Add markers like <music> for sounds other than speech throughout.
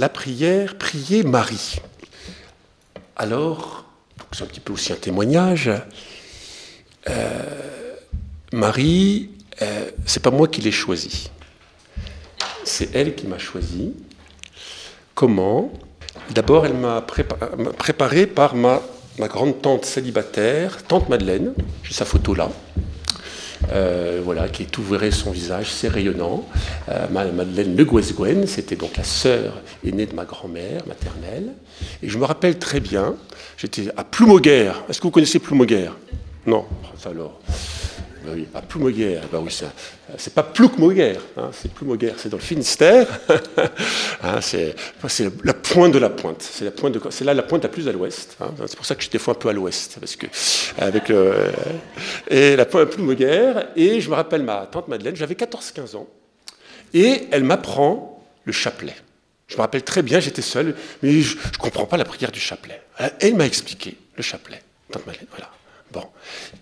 la prière Prier Marie. Alors, c'est un petit peu aussi un témoignage. Euh, Marie, euh, c'est pas moi qui l'ai choisie. C'est elle qui m'a choisi. Comment? D'abord, elle m'a préparé par ma, ma grande tante célibataire, tante Madeleine, j'ai sa photo là, euh, voilà, qui tout verrait son visage, c'est rayonnant. Euh, Madeleine Le Gouesguen, c'était donc la sœur aînée de ma grand-mère maternelle. Et je me rappelle très bien, j'étais à Ploumoguer. Est-ce que vous connaissez Ploumoguer Non, alors. Ben oui, pas Ploumoguer, ben oui, c'est pas Ploumoguer, hein, c'est Ploumoguer, c'est dans le Finistère. <laughs> hein, c'est la pointe de la pointe. C'est là la pointe la plus à l'ouest. Hein. c'est pour ça que je suis un peu à l'ouest, et la pointe Ploumoguer. Et je me rappelle ma tante Madeleine, j'avais 14-15 ans, et elle m'apprend le chapelet. Je me rappelle très bien, j'étais seul, mais je ne comprends pas la prière du chapelet. Elle m'a expliqué le chapelet, tante Madeleine, voilà. Bon.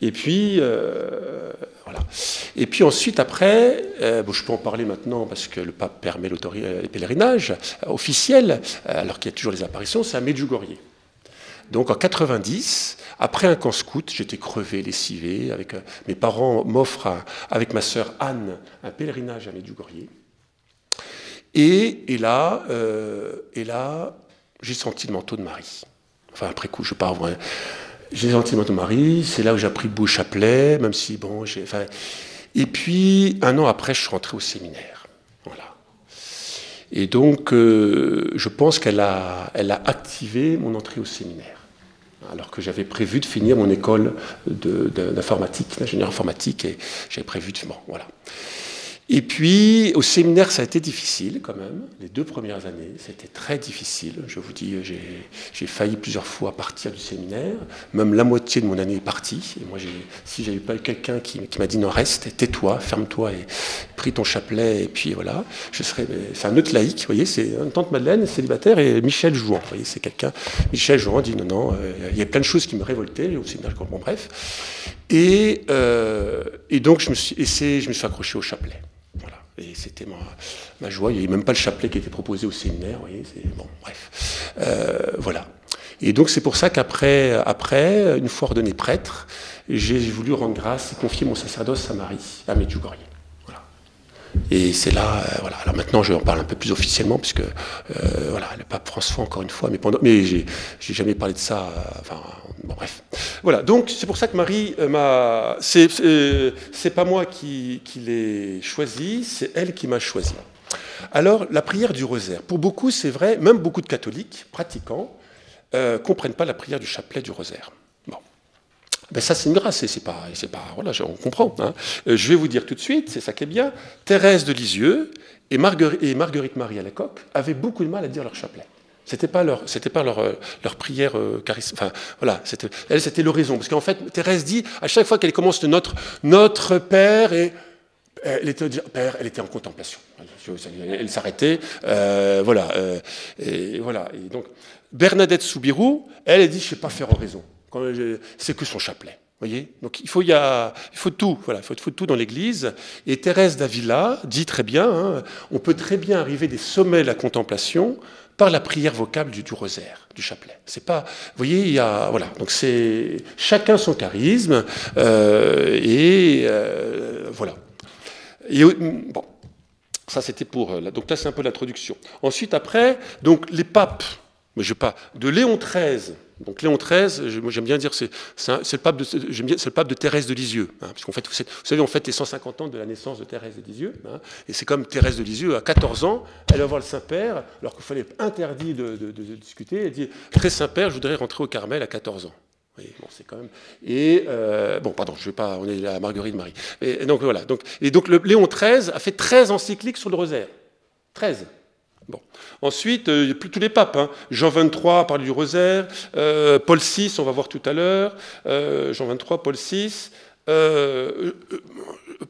Et puis, euh, voilà. Et puis ensuite, après, euh, bon, je peux en parler maintenant parce que le pape permet euh, les pèlerinages officiels, alors qu'il y a toujours les apparitions, c'est à Medjugorje. Donc en 90, après un camp scout, j'étais crevé, lessivé, avec mes parents m'offrent avec ma sœur Anne un pèlerinage à Medjugorje. Et, et là, là, j'ai senti le manteau de Marie. Enfin, après coup, je pars voir j'ai senti de Marie, c'est là où j'ai appris beau chapelet, même si, bon, j'ai. Et puis, un an après, je suis rentré au séminaire. Voilà. Et donc, euh, je pense qu'elle a, elle a activé mon entrée au séminaire. Alors que j'avais prévu de finir mon école d'informatique, d'ingénieur informatique, et j'avais prévu de. Bon, voilà. Et puis, au séminaire, ça a été difficile quand même. Les deux premières années, c'était très difficile. Je vous dis, j'ai failli plusieurs fois partir du séminaire. Même la moitié de mon année est partie. Et moi, si j'avais pas eu quelqu'un qui, m'a dit non, reste, tais-toi, ferme-toi et pris ton chapelet, et puis voilà, je serais. C'est un autre laïc, vous voyez, c'est une tante Madeleine, célibataire, et Michel Jouan. Vous voyez, c'est quelqu'un. Michel Jouan dit non, non, euh, il y a plein de choses qui me révoltaient au séminaire. Bon, bref. Et, euh, et donc, je me suis, je me suis accroché au chapelet. Et c'était ma, joie. Il n'y avait même pas le chapelet qui était proposé au séminaire. Vous voyez, bon, bref. Euh, voilà. Et donc c'est pour ça qu'après, après, une fois ordonné prêtre, j'ai voulu rendre grâce et confier mon sacerdoce à Marie, à Medjugorje. Et c'est là, euh, voilà. Alors maintenant, je en parle un peu plus officiellement, puisque euh, voilà, le pape François, encore une fois, mais pendant, mais j'ai, jamais parlé de ça. Euh, enfin, bon, bref. Voilà. Donc c'est pour ça que Marie m'a. C'est, c'est pas moi qui, l'ai choisi, c'est elle qui m'a choisi. Alors la prière du rosaire. Pour beaucoup, c'est vrai, même beaucoup de catholiques pratiquants comprennent pas la prière du chapelet du rosaire. Ben ça, c'est une grâce, c'est pas, c'est pas, voilà, on comprend. Hein. Euh, je vais vous dire tout de suite, c'est ça qui est bien. Thérèse de Lisieux et, Marguerite, et Marie à la avaient beaucoup de mal à dire leur chapelet. C'était pas leur, c'était pas leur, euh, leur prière euh, Enfin, voilà, c'était, elle, c'était l'horizon. Parce qu'en fait, Thérèse dit, à chaque fois qu'elle commence notre, notre Père, et elle était, Père, elle était en contemplation. Elle s'arrêtait, euh, voilà, et voilà. Et donc, Bernadette Soubirou, elle, elle dit, je sais pas faire oraison c'est que son chapelet. Voyez Donc il faut, il, y a, il faut tout, voilà, il faut, tout dans l'Église. Et Thérèse d'Avila dit très bien, hein, on peut très bien arriver des sommets de la contemplation par la prière vocable du, du rosaire, du chapelet. C'est pas, vous voyez, il y a, voilà. Donc c'est chacun son charisme euh, et euh, voilà. Et bon, ça c'était pour, donc là c'est un peu l'introduction. Ensuite après, donc les papes, mais je pas, de Léon XIII donc Léon XIII, j'aime bien dire c'est le pape de Thérèse de Lisieux, hein, fait vous savez on fête les 150 ans de la naissance de Thérèse de Lisieux, hein, et c'est comme Thérèse de Lisieux à 14 ans, elle va voir le Saint Père alors qu'il fallait interdit de, discuter, elle dit très Saint Père, je voudrais rentrer au Carmel à 14 ans. bon, c'est quand même. Et euh, bon, pardon, je vais pas. On est à Marguerite Marie. Et, donc voilà. Et donc le, Léon XIII a fait 13 encycliques sur le rosaire. 13. Bon. Ensuite, euh, tous les papes. Hein. Jean 23 parle du rosaire. Euh, Paul VI, on va voir tout à l'heure. Euh, Jean 23, Paul VI.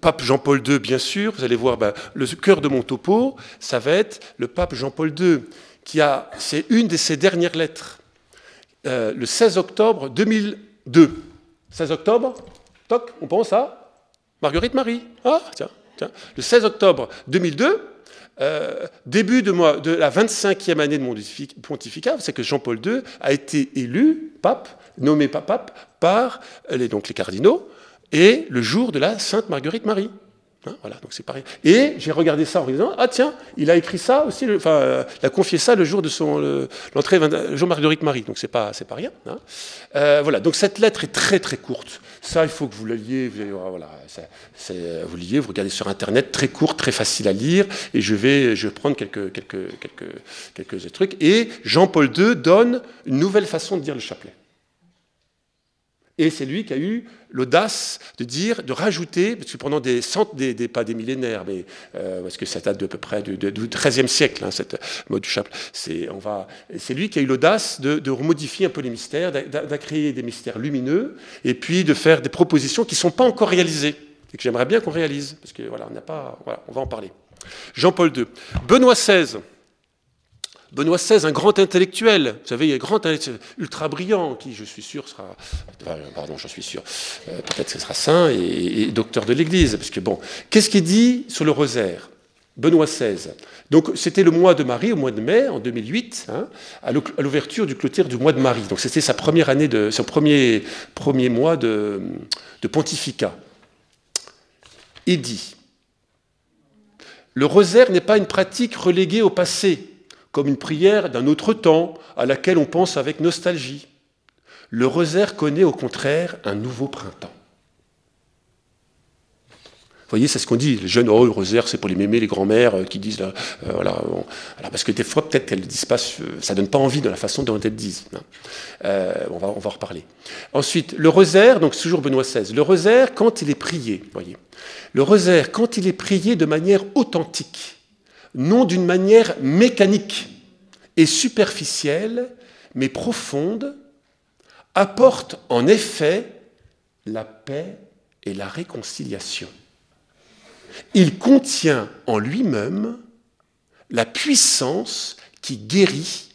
pape Jean-Paul II, bien sûr. Vous allez voir, ben, le cœur de mon topo, ça va être le pape Jean-Paul II, qui a, c'est une de ses dernières lettres, le 16 octobre 2002. 16 octobre, toc, on pense à Marguerite Marie. Ah, tiens, tiens. Le 16 octobre 2002, début de, la 25e année de mon pontificat, c'est que Jean-Paul II a été élu pape, nommé pape par les cardinaux, et le jour de la Sainte Marguerite Marie. Hein, voilà, donc c'est pareil. Et j'ai regardé ça en disant ah tiens, il a écrit ça aussi, enfin, euh, il a confié ça le jour de son l'entrée Jean Marguerite Marie, donc c'est pas pas rien. Hein. Euh, voilà, donc cette lettre est très très courte. Ça, il faut que vous la liez. Vous, voilà, vous liez, vous regardez sur internet, très courte, très facile à lire. Et je vais je prendre quelques quelques quelques quelques trucs. Et Jean-Paul II donne une nouvelle façon de dire le chapelet. Et c'est lui qui a eu l'audace de dire, de rajouter, parce que pendant des centaines, des, pas des millénaires, mais euh, parce que ça date de peu près du, XIIIe siècle, hein, cette mode du chapelet. C'est, lui qui a eu l'audace de, de remodifier un peu les mystères, de, des mystères lumineux, et puis de faire des propositions qui ne sont pas encore réalisées et que j'aimerais bien qu'on réalise, parce que voilà, on n'a pas, voilà, on va en parler. Jean-Paul II, Benoît XVI. Benoît XVI, un grand intellectuel, vous savez, un grand intellectuel ultra brillant, qui, je suis sûr, sera, pardon, je suis sûr, euh, peut-être ce sera saint et, docteur de l'Église, parce que bon, qu'est-ce qu'il dit sur le rosaire Benoît XVI? Donc c'était le mois de Marie, au mois de mai, en 2008, hein, à l'ouverture du clôture du mois de Marie. Donc c'était sa première année, de, son premier, premier mois de, de pontificat. Il dit, le rosaire n'est pas une pratique reléguée au passé, comme une prière d'un autre temps à laquelle on pense avec nostalgie. Le rosaire connaît au contraire un nouveau printemps. Vous voyez, c'est ce qu'on dit. Les jeunes, oh, le rosaire, c'est pour les mémés, les grands-mères euh, qui disent, euh, voilà, parce que des fois, peut-être qu'elles ne disent pas, euh, ça donne pas envie de la façon dont elles disent. Hein. on, va, on va en reparler. Ensuite, le rosaire, donc toujours Benoît XVI, le rosaire, quand il est prié, voyez, le rosaire, quand il est prié de manière authentique, non d'une manière mécanique et superficielle, mais profonde, apporte en effet la paix et la réconciliation. Il contient en lui-même la puissance qui guérit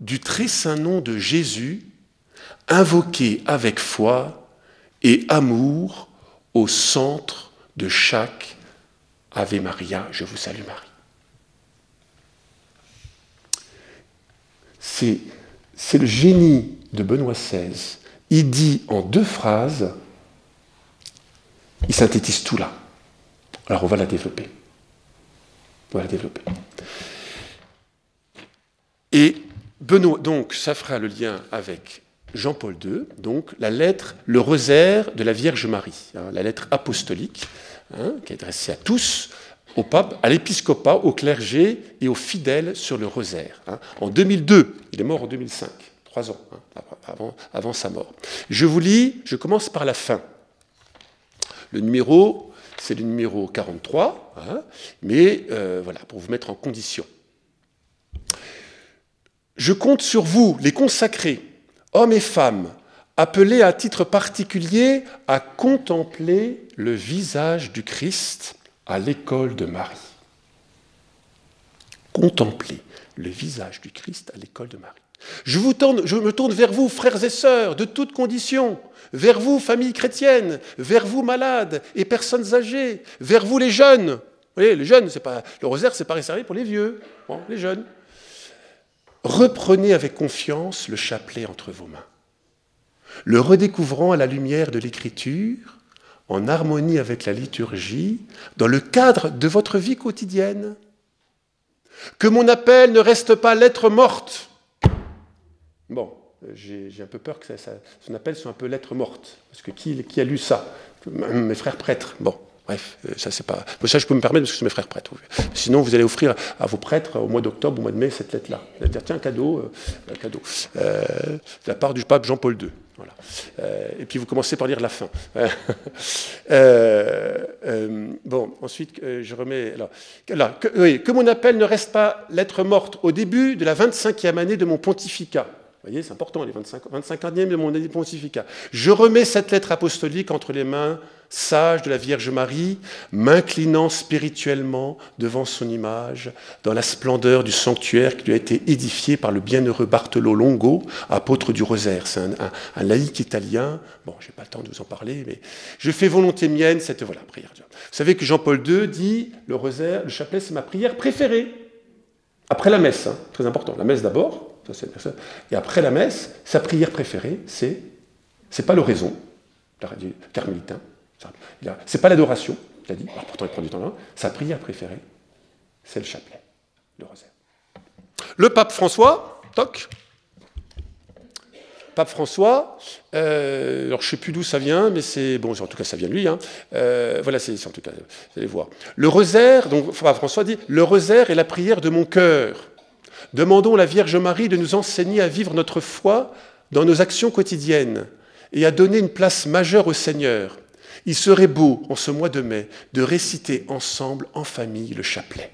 du très saint nom de Jésus, invoqué avec foi et amour au centre de chaque Ave Maria, je vous salue Marie. C'est le génie de Benoît XVI. Il dit en deux phrases, il synthétise tout là. Alors on va la développer. On va la développer. Et Benoît, donc, ça fera le lien avec Jean-Paul II, donc la lettre, le rosaire de la Vierge Marie, hein, la lettre apostolique, hein, qui est adressée à tous, au pape, à l'épiscopat, au clergé et aux fidèles sur le rosaire. Hein. En 2002, il est mort en 2005, trois ans avant, avant sa mort. Je vous lis, je commence par la fin. Le numéro, c'est le numéro 43, mais euh, voilà, pour vous mettre en condition. Je compte sur vous, les consacrés, hommes et femmes, appelés à titre particulier à contempler le visage du Christ à l'école de Marie. Contempler le visage du Christ à l'école de Marie. Je, me tourne vers vous, frères et sœurs, de toutes conditions, vers vous, famille chrétienne, vers vous, malades et personnes âgées, vers vous, les jeunes. Vous voyez, les jeunes, c'est pas, le rosaire, c'est pas réservé pour les vieux, les jeunes. Reprenez avec confiance le chapelet entre vos mains le redécouvrant à la lumière de l'écriture, en harmonie avec la liturgie, dans le cadre de votre vie quotidienne. Que mon appel ne reste pas lettre morte. Bon, j'ai un peu peur que son appel soit un peu lettre morte, parce que qui, a lu ça? Mes frères prêtres. Bon, Bref, euh, ça c'est pas. Ça je peux me permettre parce que c'est mes frères prêtres. Sinon, vous allez offrir à vos prêtres au mois d'octobre, au mois de mai, cette lettre-là. Tiens, cadeau, euh, cadeau, euh, de la part du pape Jean-Paul II. Voilà. et puis vous commencez par lire la fin. <laughs> bon, ensuite, je remets. Alors, que, oui, que mon appel ne reste pas lettre morte au début de la 25e année de mon pontificat. Vous voyez, c'est important, les 25, 25e de mon pontificat. Je remets cette lettre apostolique entre les mains sages de la Vierge Marie, m'inclinant spirituellement devant son image, dans la splendeur du sanctuaire qui lui a été édifié par le bienheureux Bartolo Longo, apôtre du rosaire. C'est un, laïc italien. Bon, je n'ai pas le temps de vous en parler, mais je fais volonté mienne cette voilà, prière. Vous savez que Jean-Paul II dit le rosaire, le chapelet, c'est ma prière préférée. Après la messe, hein, très important. La messe d'abord, et après la messe, sa prière préférée, c'est, c'est pas l'oraison, carmélitain, c'est pas l'adoration, il a dit, alors pourtant il prend du temps là, sa prière préférée, c'est le chapelet, le rosaire. Le pape François, toc, pape François, euh, alors je ne sais plus d'où ça vient, mais c'est bon, en tout cas ça vient de lui. Hein. Euh, voilà, c'est en tout cas, vous allez voir. Le rosaire, donc François dit, le rosaire est la prière de mon cœur. Demandons à la Vierge Marie de nous enseigner à vivre notre foi dans nos actions quotidiennes et à donner une place majeure au Seigneur. Il serait beau, en ce mois de mai, de réciter ensemble, en famille, le chapelet.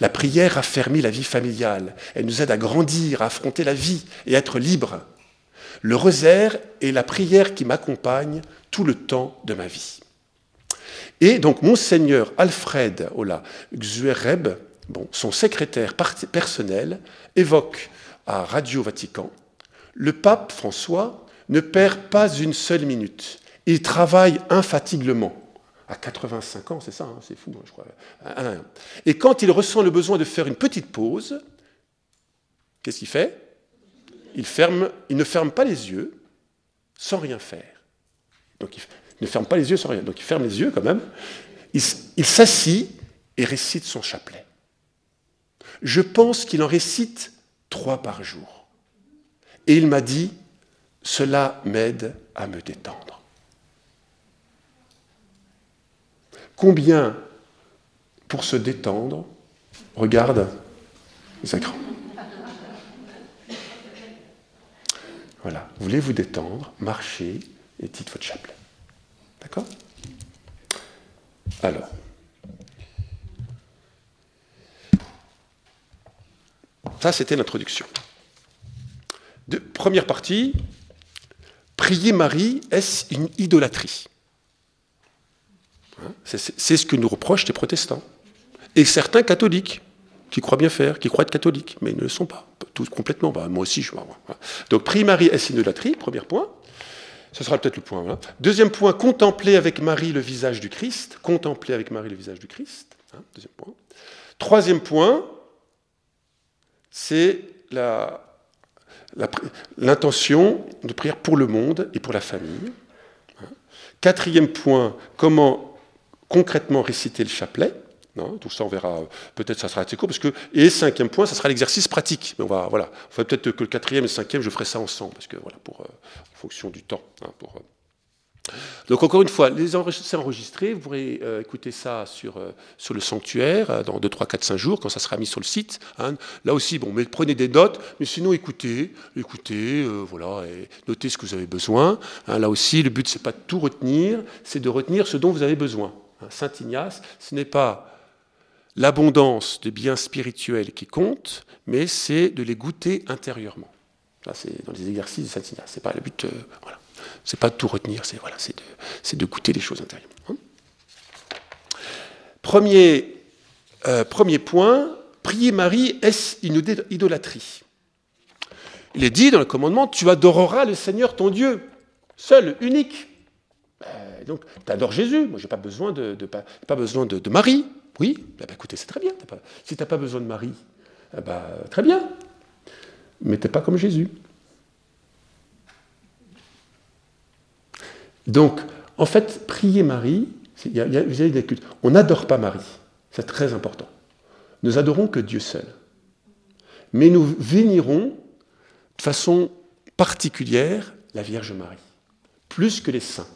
La prière affermit la vie familiale. Elle nous aide à grandir, à affronter la vie et à être libre. Le rosaire est la prière qui m'accompagne tout le temps de ma vie. Et donc, Monseigneur Alfred Ola Xuereb, son secrétaire personnel, évoque à Radio Vatican Le pape François ne perd pas une seule minute. Il travaille infatigablement. À 85 ans, c'est ça, hein, c'est fou, hein, je crois. Et quand il ressent le besoin de faire une petite pause, qu'est-ce qu'il fait? Il ne ferme pas les yeux sans rien faire. Donc il ne ferme pas les yeux sans rien. Donc il ferme les yeux quand même. Il, il s'assit et récite son chapelet. Je pense qu'il en récite trois par jour. Et il m'a dit, cela m'aide à me détendre. Combien, pour se détendre, regarde les écrans. Voilà, voulez vous détendre, marchez et dites votre chapelet. D'accord? Alors, Ça, c'était l'introduction. Première partie, prier Marie, est-ce une idolâtrie hein, C'est ce que nous reprochent les protestants. Et certains catholiques, qui croient bien faire, qui croient être catholiques, mais ils ne le sont pas, tous complètement. Bah, moi aussi, je vois. Donc, prier Marie, est-ce une idolâtrie Premier point. Ce sera peut-être le point. Deuxième point, contempler avec Marie le visage du Christ. Contempler avec Marie le visage du Christ. Hein, deuxième point. Troisième point, c'est l'intention de prière pour le monde et pour la famille. Quatrième point, comment concrètement réciter le chapelet. tout ça, on verra. Peut-être ça sera assez court. Et cinquième point, ça sera l'exercice pratique. On va, voilà. Peut-être que le quatrième et le cinquième, je ferai ça ensemble. Parce que, voilà, pour, euh, en fonction du temps. Hein, pour, euh, donc encore une fois, les enregistrés enregistrés, vous pourrez euh, écouter ça sur, euh, sur le sanctuaire euh, dans 2, 3, 4, 5 jours, quand ça sera mis sur le site. Hein. Là aussi, bon, mais prenez des notes, mais sinon écoutez, écoutez, voilà, notez ce que vous avez besoin. Hein. Là aussi, le but, c'est pas de tout retenir, c'est de retenir ce dont vous avez besoin. Hein. Saint Ignace, ce n'est pas l'abondance des biens spirituels qui compte, mais c'est de les goûter intérieurement. Là, c'est dans les exercices de Saint Ignace. C'est pas le but. voilà. C'est pas de tout retenir, c'est voilà, de, de, goûter les choses intérieures. Hein. premier, euh, premier point, prier Marie, est-ce une idolâtrie? Il est dit dans le commandement, tu adoreras le Seigneur ton Dieu, seul, unique. Ben, donc, tu adores Jésus. Moi, je n'ai pas besoin de, pas, besoin de, Marie. Oui, écoutez, c'est très bien. si tu n'as pas besoin de Marie, eh ben, très bien. Mais tu n'es pas comme Jésus. Donc, en fait, prier Marie, des cultes. On n'adore pas Marie, c'est très important. Nous adorons que Dieu seul. Mais nous vénérons de façon particulière la Vierge Marie, plus que les saints.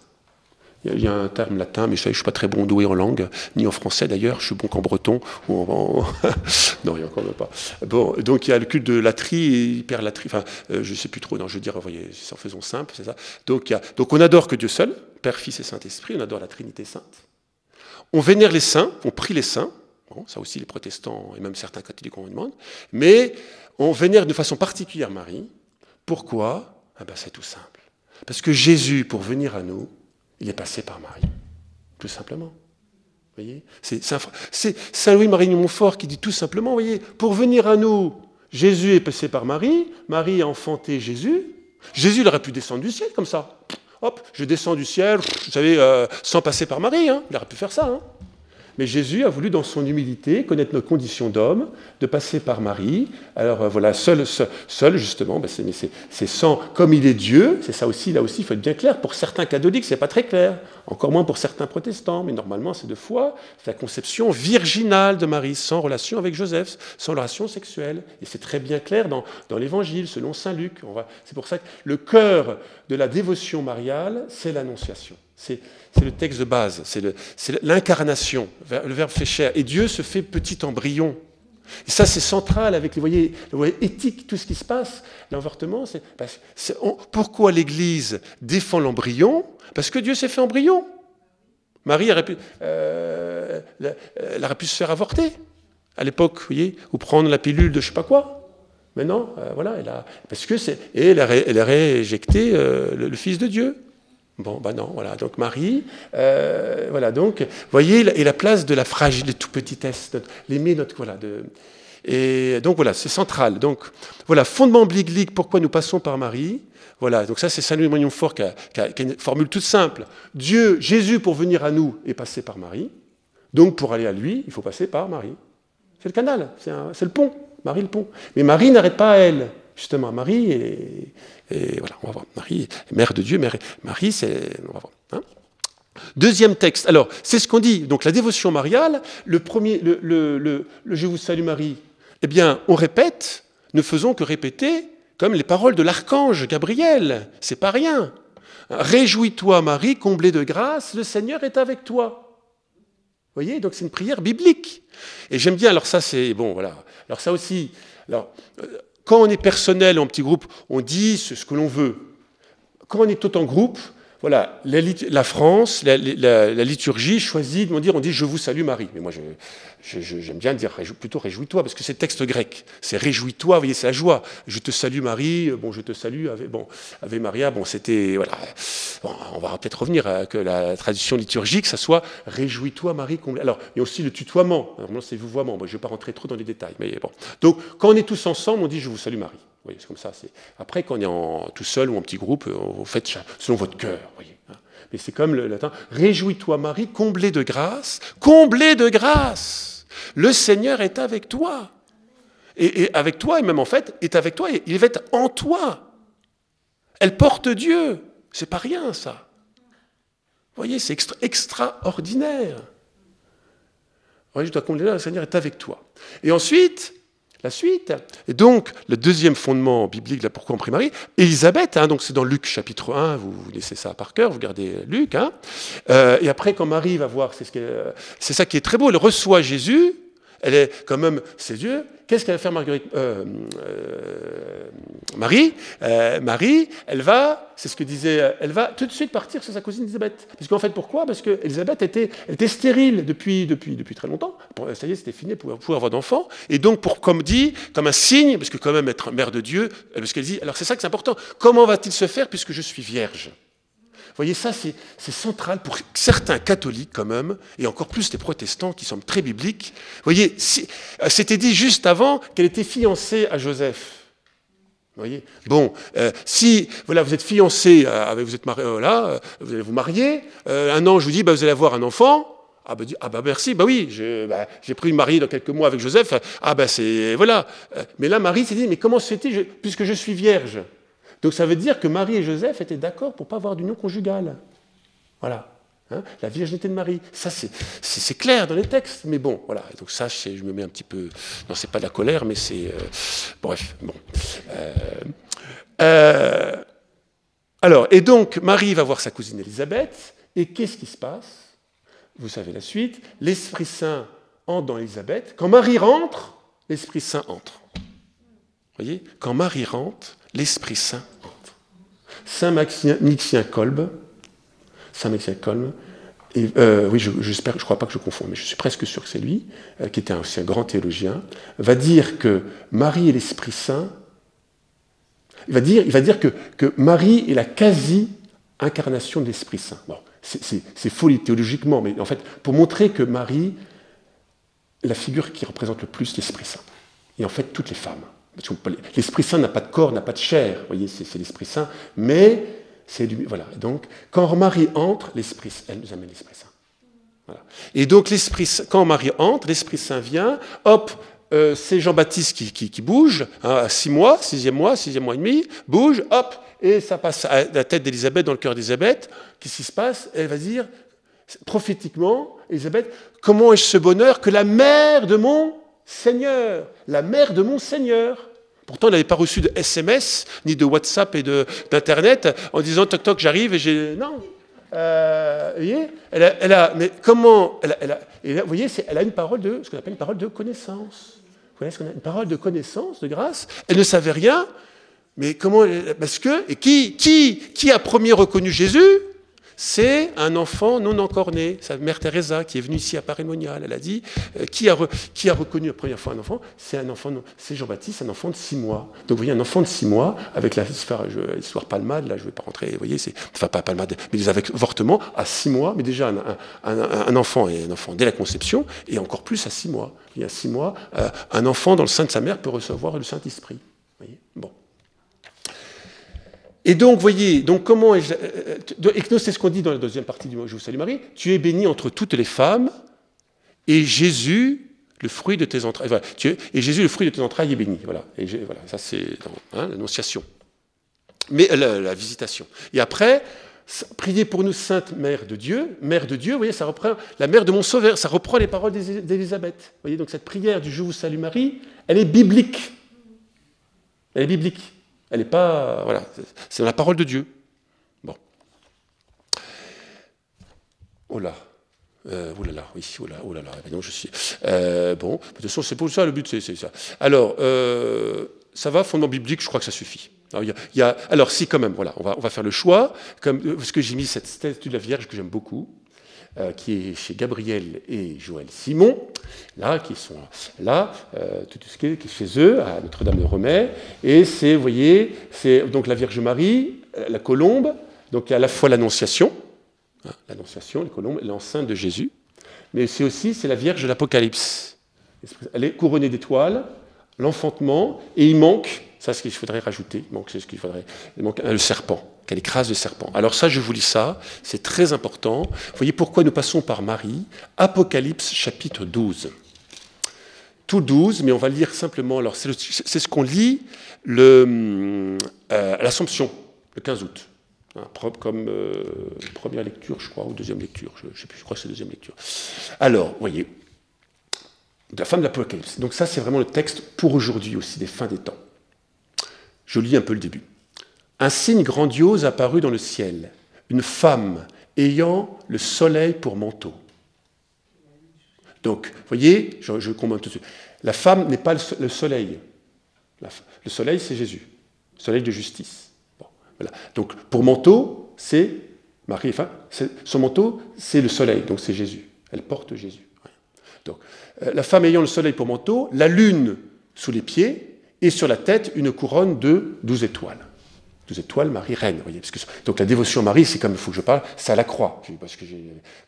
Il y a un terme latin, mais je ne suis pas très bon doué en langue, ni en français d'ailleurs, je suis bon qu'en breton. Ou en... <laughs> non, il n'y a encore pas. Bon, donc il y a le culte de la tri, hyperlatrie, enfin, euh, je ne sais plus trop, non, je veux dire, voyez, en faisant simple, c'est ça. Donc, donc on adore que Dieu seul, Père, Fils et Saint-Esprit, on adore la Trinité Sainte. On vénère les saints, on prie les saints, ça aussi les protestants et même certains catholiques on demande, mais on vénère de façon particulière Marie, Pourquoi? Ah ben, C'est tout simple. Parce que Jésus, pour venir à nous, il est passé par Marie. Tout simplement. voyez? C'est Saint Louis-Marie Montfort qui dit tout simplement, voyez, pour venir à nous, Jésus est passé par Marie, Marie a enfanté Jésus. Jésus, il aurait pu descendre du ciel comme ça. Hop, je descends du ciel, vous savez, euh, sans passer par Marie. Hein. Il aurait pu faire ça. Hein. Mais Jésus a voulu, dans son humilité, connaître nos conditions d'homme, de passer par Marie. Alors euh, voilà, seul, seul, justement, ben, c'est sans, comme il est Dieu, c'est ça aussi, là aussi, il faut être bien clair. Pour certains catholiques, c'est pas très clair, encore moins pour certains protestants, mais normalement, c'est de foi, c'est la conception virginale de Marie, sans relation avec Joseph, sans relation sexuelle. Et c'est très bien clair dans, dans l'Évangile, selon saint Luc. C'est pour ça que le cœur de la dévotion mariale, c'est l'Annonciation. C'est le texte de base, c'est l'incarnation. Le, verbe fait chair. Et Dieu se fait petit embryon. Et ça, c'est central avec les voyez, tout ce qui se passe. L'avortement, c'est. Pourquoi l'Église défend l'embryon? Parce que Dieu s'est fait embryon. Marie aurait pu, euh, elle aurait pu se faire avorter à l'époque, vous voyez, ou prendre la pilule de je sais pas quoi. Mais non, euh, voilà, elle a, parce que c'est, et elle a, rééjecté euh, le, Fils de Dieu. Bon, ben non, voilà. Donc Marie, euh, voilà. Donc, voyez, et la place de la fragile, tout petitesse, l'aimer, notre voilà. Et donc voilà, c'est central. Donc voilà, fondement biblique. Pourquoi nous passons par Marie? Voilà. Donc ça, c'est Saint Louis Montfort qui qui a une formule toute simple. Dieu, Jésus, pour venir à nous, est passé par Marie. Donc pour aller à lui, il faut passer par Marie. C'est le canal, c'est le pont. Marie le pont. Mais Marie n'arrête pas à elle. Justement, Marie est, et voilà, on va voir. Marie, mère de Dieu, mère, Marie, c'est. On va voir. Hein. Deuxième texte. Alors, c'est ce qu'on dit. Donc, la dévotion mariale, le premier, le, Je vous salue Marie, eh bien, on répète, ne faisons que répéter comme les paroles de l'archange Gabriel. C'est pas rien. Réjouis-toi, Marie, comblée de grâce, le Seigneur est avec toi. Vous voyez, donc c'est une prière biblique. Et j'aime bien, alors ça, c'est. Bon, voilà. Alors, ça aussi. Euh, quand on est personnel en petit groupe, on dit ce que l'on veut. Quand on est tout en groupe, voilà, la, France, la, liturgie choisit de dire, on dit je vous salue Marie. Mais moi, j'aime bien dire plutôt réjouis-toi, parce que c'est texte grec. C'est réjouis-toi, vous voyez, c'est la joie. Je te salue Marie, bon, je te salue, Ave, bon, Ave Maria, bon, c'était, voilà. on va peut-être revenir à que la tradition liturgique, ça soit réjouis-toi Marie. Alors, il y a aussi le tutoiement. Normalement, c'est vouvoiement. Moi, je ne vais pas rentrer trop dans les détails. Mais bon. Donc, quand on est tous ensemble, on dit je vous salue Marie c'est comme ça. Après, quand on est en, tout seul ou en petit groupe, vous faites selon votre cœur. Hein. Mais c'est comme le latin. Réjouis-toi, Marie, comblée de grâce, comblée de grâce. Le Seigneur est avec toi. Et, avec toi, et même en fait, est avec toi, il va être en toi. Elle porte Dieu. C'est pas rien, ça. Vous voyez, c'est extraordinaire. je dois combler le Seigneur est avec toi. Et ensuite, la suite. Et donc, le deuxième fondement biblique, là, pourquoi on prie Marie Élisabeth, hein, donc c'est dans Luc chapitre 1, vous, laissez ça par cœur, vous gardez Luc. Hein. Euh, et après, quand Marie va voir, c'est ce ça qui est très beau, elle reçoit Jésus, elle est quand même ses yeux. Qu'est-ce qu'elle va faire Marguerite euh, euh, Marie euh, Marie, elle va, c'est ce que disait, elle va tout de suite partir sur sa cousine Elisabeth. Parce qu'en fait, pourquoi? Parce qu'Elisabeth était, stérile depuis, très longtemps. Ça y est, c'était fini, elle pouvait, avoir d'enfants. Et donc, pour, comme dit, comme un signe, parce que quand même être mère de Dieu, parce qu'elle dit, alors c'est ça que c'est important. Comment va-t-il se faire puisque je suis vierge? Voyez, ça, c'est central pour certains catholiques quand même, et encore plus les protestants qui semblent très bibliques. Vous voyez, euh, c'était dit juste avant qu'elle était fiancée à Joseph. Vous voyez Bon, euh, si voilà, vous êtes fiancé, euh, vous êtes marié, là, vous allez vous marier, un an, je vous dis, bah, vous allez avoir un enfant. Ah bah, ah bah merci, bah oui, bah, j'ai pris une mariée dans quelques mois avec Joseph. Ah bah c'est voilà. Mais là, Marie s'est dit, mais comment se fait-il puisque je suis vierge? Donc ça veut dire que Marie et Joseph étaient d'accord pour ne pas avoir d'union conjugale. Voilà. Hein, la virginité de Marie. Ça, c'est clair dans les textes. Mais bon, voilà. Donc ça, je me mets un petit peu... Non, c'est pas de la colère, mais c'est... Euh, bref, bon. Euh, euh, alors, et donc, Marie va voir sa cousine Élisabeth. Et qu'est-ce qui se passe? Vous savez la suite. L'Esprit Saint entre dans Élisabeth. Quand Marie rentre, l'Esprit Saint entre. Voyez Quand Marie rentre, l'Esprit Saint entre. Saint Maxien Kolb, Saint Maxien Kolb, euh, oui, je ne crois pas que je confonds, mais je suis presque sûr que c'est lui, euh, qui était aussi un grand théologien, va dire que Marie et l'Esprit Saint, il va dire, il va dire que, que Marie est la quasi-incarnation de l'Esprit Saint. Bon, c'est folie théologiquement, mais en fait, pour montrer que Marie, la figure qui représente le plus l'Esprit Saint. Et en fait, toutes les femmes. L'Esprit Saint n'a pas de corps, n'a pas de chair, vous voyez, c'est l'Esprit Saint, mais c'est du. Voilà. Donc, quand Marie entre, l'Esprit, elle nous amène l'Esprit Saint. Voilà. Et donc, l'Esprit, quand Marie entre, l'Esprit Saint vient, hop, euh, c'est Jean-Baptiste qui, bouge, hein, six mois, sixième mois, sixième mois et demi, bouge, hop, et ça passe à la tête d'Élisabeth, dans le cœur d'Élisabeth. Qu'est-ce qui se passe? Elle va dire, prophétiquement, Élisabeth, comment est-ce ce bonheur que la mère de mon Seigneur, la mère de mon Seigneur. Pourtant, elle n'avait pas reçu de SMS, ni de WhatsApp et d'Internet en disant toc toc, j'arrive et j'ai. Non. Euh, vous voyez elle a, Mais comment elle a, Vous voyez, elle a une parole de ce qu'on appelle une parole de connaissance. Vous voyez ce qu'on a Une parole de connaissance, de grâce. Elle ne savait rien, mais comment Parce que. Et qui, qui, qui a premier reconnu Jésus? C'est un enfant non encore né. Sa mère Teresa, qui est venue ici à Paris Monial, elle a dit euh, qui, a qui, a reconnu la première fois un enfant C'est un enfant, c'est Jean-Baptiste, un enfant de six mois. Donc vous voyez, un enfant de six mois, avec l'histoire palmade, là je ne vais pas rentrer, vous voyez, c'est, enfin pas palmade, mais avec avortements à six mois, mais déjà un, enfant et un enfant dès la conception, et encore plus à six mois. Il y a six mois, euh, un enfant dans le sein de sa mère peut recevoir le Saint-Esprit. Bon. Et donc, voyez, donc comment. Euh, euh, c'est ce qu'on dit dans la deuxième partie du Je vous salue Marie. Tu es bénie entre toutes les femmes, et Jésus, le fruit de tes entrailles. Et Jésus, le fruit de tes entrailles, est béni. Voilà, et voilà ça c'est hein, l'annonciation. Mais euh, la, visitation. Et après, priez pour nous, Sainte Mère de Dieu. Mère de Dieu, vous voyez, ça reprend la mère de mon Sauveur. Ça reprend les paroles d'Élisabeth. Vous voyez, donc cette prière du Je vous salue Marie, elle est biblique. Elle est biblique. Elle n'est pas. Voilà, c'est la parole de Dieu. Bon. Oh là. Euh, oh là là, oui, oh là, oh là là. Donc je suis. Euh, bon, de toute façon, c'est pour ça, le but, c'est ça. Alors, euh, ça va, fondement biblique, je crois que ça suffit. Alors, y a, alors si, quand même, voilà, on va, on va faire le choix. Comme, parce que j'ai mis cette statue de la Vierge que j'aime beaucoup. Euh, qui est chez Gabriel et Joël Simon, là, qui sont là, euh, tout ce qui est chez eux, à Notre-Dame-de-Romay. Et c'est, vous voyez, c'est donc la Vierge Marie, euh, la colombe, donc il y a à la fois l'Annonciation, hein, l'Annonciation, les colombes, l'enceinte de Jésus, mais c'est aussi, c'est la Vierge de l'Apocalypse. Elle est couronnée d'étoiles, l'enfantement, et il manque, ça c'est ce qu'il faudrait rajouter, il manque, ce qu'il faudrait, il manque le serpent qu'elle écrase le serpent. Alors ça, je vous lis ça, c'est très important. Vous voyez pourquoi nous passons par Marie. Apocalypse chapitre 12. Tout 12, mais on va lire simplement, alors c'est ce qu'on lit le, euh, à l'Assomption, le 15 août. Hein, comme euh, première lecture, je crois, ou deuxième lecture, je ne sais plus, je crois que c'est deuxième lecture. Alors, vous voyez, la fin de l'Apocalypse. Donc ça, c'est vraiment le texte pour aujourd'hui aussi, des fins des temps. Je lis un peu le début. Un signe grandiose apparut dans le ciel, une femme ayant le soleil pour manteau. Donc, vous voyez, je, je tout de suite. La femme n'est pas le soleil. Le soleil, c'est Jésus, le soleil de justice. voilà. Donc, pour manteau, c'est Marie. Enfin, son manteau, c'est le soleil, donc c'est Jésus. Elle porte Jésus. Donc, euh, la femme ayant le soleil pour manteau, la lune sous les pieds et sur la tête une couronne de douze étoiles. Deux étoiles, Marie reine. Voyez, parce que, donc la dévotion à Marie, c'est comme il faut que je parle, c'est à la croix. Parce que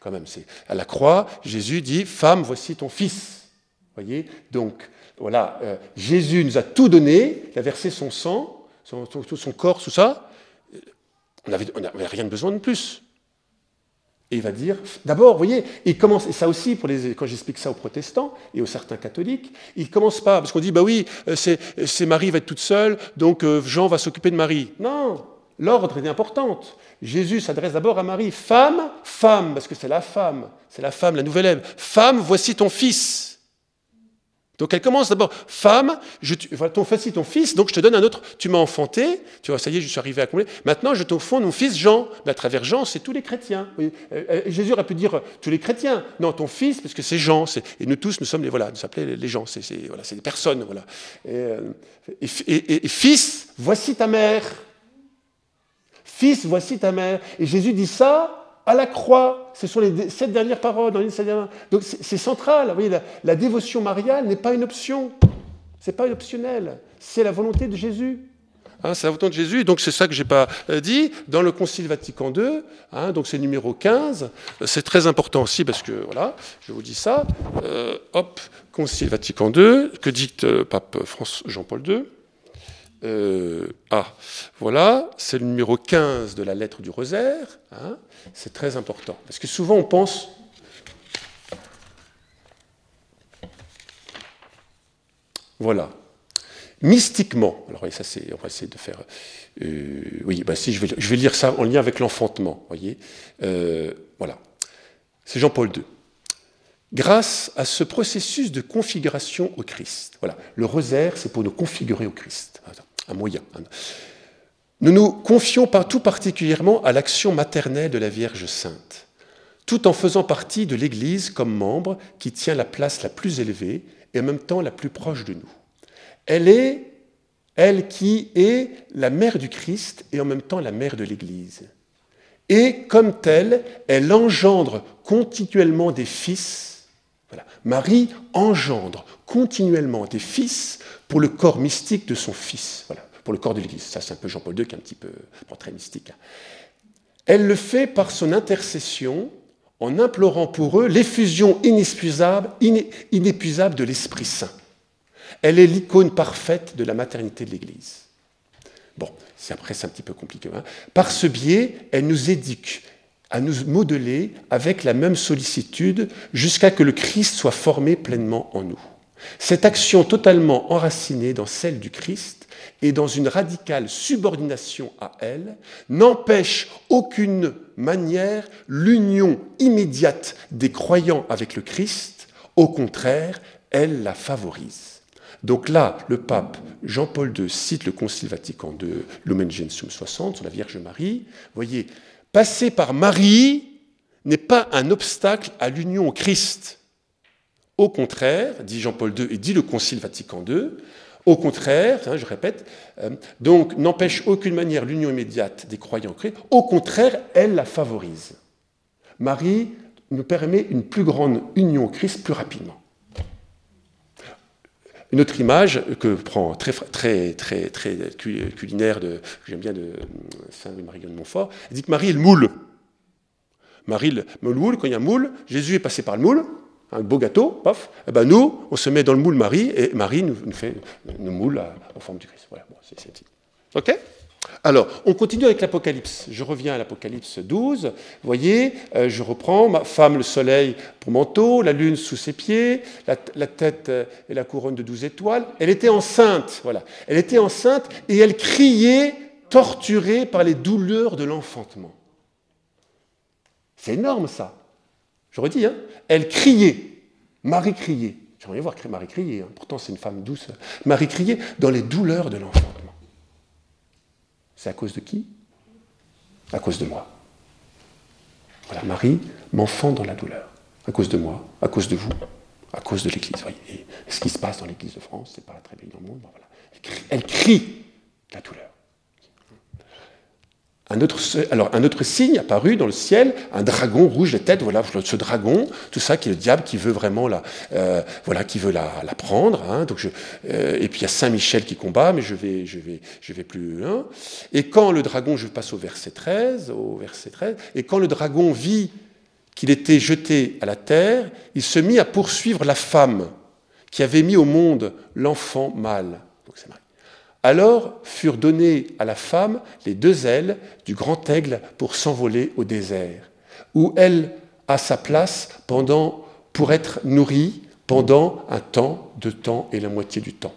quand même, c'est à la croix. Jésus dit Femme, voici ton fils. Voyez, donc voilà, euh, Jésus nous a tout donné. Il a versé son sang, son, son corps, tout ça. On n'avait rien de besoin de plus. Et il va dire, d'abord, vous voyez, il commence, et ça aussi, pour les, quand j'explique ça aux protestants et aux certains catholiques, il commence pas, parce qu'on dit, bah oui, euh, c'est Marie va être toute seule, donc euh, Jean va s'occuper de Marie. Non, l'ordre est important. Jésus s'adresse d'abord à Marie, femme, femme, parce que c'est la femme, c'est la femme, la nouvelle Ève. Femme, voici ton fils. Donc elle commence d'abord, femme, je, voilà, ton fils, ton fils, donc je te donne un autre, tu m'as enfanté, tu vois, ça y est, je suis arrivé à combler. Maintenant, je t'enfonce mon fils Jean. Mais à travers Jean, c'est tous les chrétiens. Euh, euh, Jésus aurait pu dire euh, tous les chrétiens. Non, ton fils, parce que c'est Jean. Et nous tous, nous sommes les, voilà, nous les gens, c'est voilà, des personnes. Voilà. et fils, voici ta mère. Fils, voici ta mère. Et Jésus dit ça à la croix. Ce sont les sept dernières paroles dans Donc c'est central. Vous voyez, la, dévotion mariale n'est pas une option. C'est pas optionnel. C'est la volonté de Jésus. Hein, c'est l'avènement de Jésus, donc c'est ça que je n'ai pas euh, dit. Dans le Concile Vatican II, hein, donc c'est numéro 15, c'est très important aussi parce que, voilà, je vous dis ça. Euh, hop, Concile Vatican II, que dicte le pape Jean-Paul II euh, ah, voilà, c'est le numéro 15 de la lettre du rosaire. Hein, c'est très important. Parce que souvent on pense. Voilà. Mystiquement, alors ça c'est, on va essayer de faire. Euh, oui, bah si, je vais, lire ça en lien avec l'enfantement. Voyez, euh, voilà. C'est Jean-Paul II. Grâce à ce processus de configuration au Christ. Voilà, le rosaire, c'est pour nous configurer au Christ un moyen. Nous nous confions tout particulièrement à l'action maternelle de la Vierge Sainte, tout en faisant partie de l'Église comme membre qui tient la place la plus élevée et en même temps la plus proche de nous. Elle est, elle qui est la mère du Christ et en même temps la mère de l'Église. Et comme telle, elle engendre continuellement des fils. Marie engendre continuellement des fils pour le corps mystique de son fils, pour le corps de l'Église. Ça, c'est un peu Jean-Paul II qui est un petit peu très mystique. Hein. Elle le fait par son intercession en implorant pour eux l'effusion inépuisable, de l'Esprit Saint. Elle est l'icône parfaite de la maternité de l'Église. Bon, après c'est un petit peu compliqué. Hein. Par ce biais, elle nous éduque à nous modeler avec la même sollicitude jusqu'à que le Christ soit formé pleinement en nous. Cette action totalement enracinée dans celle du Christ et dans une radicale subordination à elle n'empêche aucune manière l'union immédiate des croyants avec le Christ, au contraire, elle la favorise. Donc là, le pape Jean-Paul II cite le Concile Vatican II, Lumen Gentium 60, sur la Vierge Marie. Voyez, passer par Marie n'est pas un obstacle à l'union au Christ. Au contraire, dit Jean-Paul II et dit le Concile Vatican II, au contraire, hein, je répète, euh, donc n'empêche aucune manière l'union immédiate des croyants créés, au contraire, elle la favorise. Marie nous permet une plus grande union au Christ plus rapidement. Une autre image que prend très, très, très, très culinaire, de, que j'aime bien de Saint-Marie de Montfort, elle dit que Marie est le moule. Marie, le moule, quand il y a un moule, Jésus est passé par le moule, un beau gâteau, paf, et eh ben nous, on se met dans le moule Marie, et Marie nous, fait une moule en forme du Christ. Voilà, bon, c'est OK? Alors, on continue avec l'Apocalypse. Je reviens à l'Apocalypse 12. Vous voyez, euh, je reprends ma femme, le soleil pour manteau, la lune sous ses pieds, la, tête euh, et la couronne de douze étoiles. Elle était enceinte, voilà. Elle était enceinte et elle criait, torturée par les douleurs de l'enfantement. C'est énorme ça. Je redis, hein, elle criait. Marie criait. J'aimerais voir Marie crier. Hein. Pourtant, c'est une femme douce. Marie criait dans les douleurs de l'enfantement. C'est à cause de qui? À cause de moi. Voilà, Marie m'enfant dans la douleur. À cause de moi, à cause de vous, à cause de l'Église. Et ce qui se passe dans l'Église de France, c'est pas très bien dans le monde. voilà. Elle crie la douleur. Un autre, alors, un autre signe apparu dans le ciel, un dragon rouge de tête, voilà, ce dragon, tout ça qui est le diable qui veut vraiment la, euh, voilà, qui veut la, la prendre. Hein, donc euh, et puis il y a Saint Michel qui combat, mais je vais, je vais, je vais plus. Et quand le dragon, je passe au verset 13, au verset 13, et quand le dragon vit qu'il était jeté à la terre, il se mit à poursuivre la femme qui avait mis au monde l'enfant mâle. Alors furent données à la femme les deux ailes du grand aigle pour s'envoler au désert, où elle a sa place pendant, pour être nourrie pendant un temps, deux temps et la moitié du temps,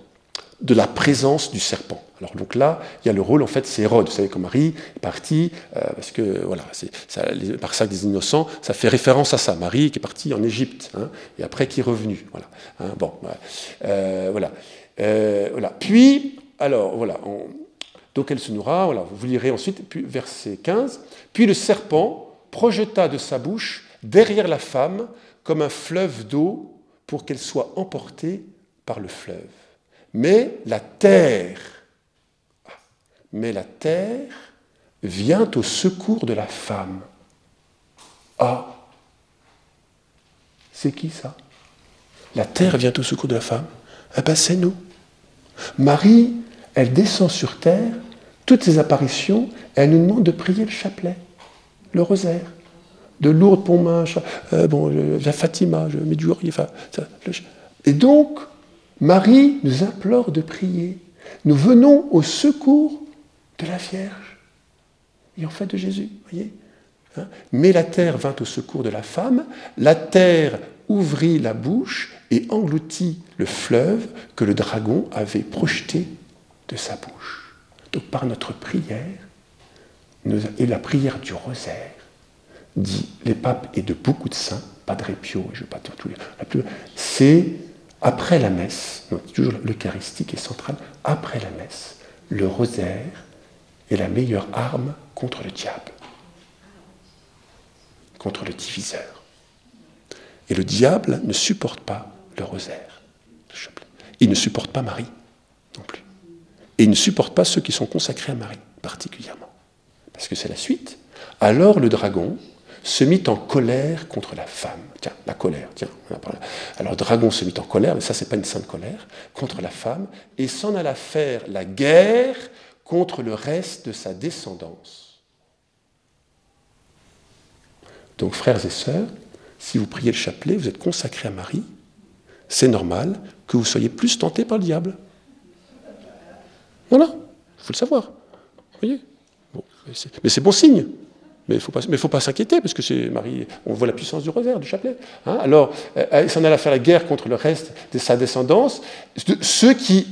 de la présence du serpent. Alors donc là, il y a le rôle, en fait, c'est Hérode. Vous savez, quand Marie est partie, euh, parce que, voilà, c'est, ça des innocents, ça fait référence à ça. Marie qui est partie en Égypte, hein, et après qui est revenue. Voilà. Hein, bon, euh, voilà. Euh, voilà. Puis, alors, voilà. donc elle se nourra, voilà, vous lirez ensuite, puis, verset 15. Puis le serpent projeta de sa bouche derrière la femme comme un fleuve d'eau pour qu'elle soit emportée par le fleuve. Mais la terre, mais la terre vient au secours de la femme. Ah, c'est qui ça? La terre vient au secours de la femme? Eh bien, c'est nous. Marie elle descend sur terre toutes ces apparitions, elle nous demande de prier le chapelet, le rosaire. De Lourdes, Pontmain, euh, bon, la Fatima, je mets du Et donc, Marie nous implore de prier. Nous venons au secours de la Vierge et en fait de Jésus, voyez hein. Mais la terre vint au secours de la femme, la terre ouvrit la bouche et engloutit le fleuve que le dragon avait projeté de sa bouche. Donc par notre prière, et la prière du rosaire, dit les papes et de beaucoup de saints, Padre Pio, je ne pas tout lire, c'est après la messe, toujours l'Eucharistique est centrale, après la messe, le rosaire est la meilleure arme contre le diable, contre le diviseur. Et le diable ne supporte pas le rosaire. Il ne supporte pas Marie non plus. Et il ne supporte pas ceux qui sont consacrés à Marie particulièrement. Parce que c'est la suite. Alors le dragon se mit en colère contre la femme. Tiens, la colère, tiens. Alors le dragon se mit en colère, mais ça c'est pas une sainte colère, contre la femme, et s'en alla faire la guerre contre le reste de sa descendance. Donc frères et sœurs, si vous priez le chapelet, vous êtes consacrés à Marie, c'est normal que vous soyez plus tentés par le diable. Voilà, il faut le savoir. Voyez? Mais c'est bon signe. Mais il ne faut pas, s'inquiéter, parce que c'est Marie, on voit la puissance du revers, du chapelet. Hein. Alors, elle s'en alla faire la guerre contre le reste de sa descendance, ceux qui,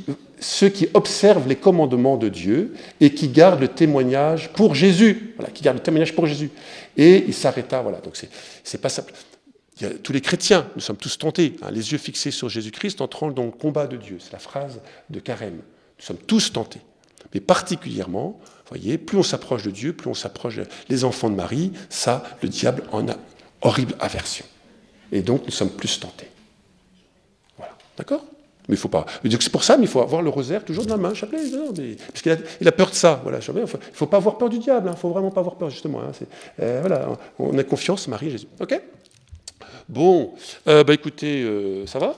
observent les commandements de Dieu et qui gardent le témoignage pour Jésus. Voilà, qui gardent le témoignage pour Jésus. Et il s'arrêta, voilà. Donc, c'est pas simple. Il tous les chrétiens, nous sommes tous tentés, hein, les yeux fixés sur Jésus-Christ, entrant dans le combat de Dieu. C'est la phrase de Carême. Nous sommes tous tentés. Mais particulièrement, voyez, plus on s'approche de Dieu, plus on s'approche des enfants de Marie, ça, le diable en a horrible aversion. Et donc, nous sommes plus tentés. Voilà. D'accord? Mais il faut pas. C'est pour ça, mais il faut avoir le rosaire toujours dans la main, chapelet. parce qu'il a, il a, peur de ça. Voilà, il ne faut, pas avoir peur du diable. Il hein, ne faut vraiment pas avoir peur, justement. Hein, euh, voilà, on a confiance, Marie, Jésus. OK? Bon, euh, bah écoutez, euh, ça va?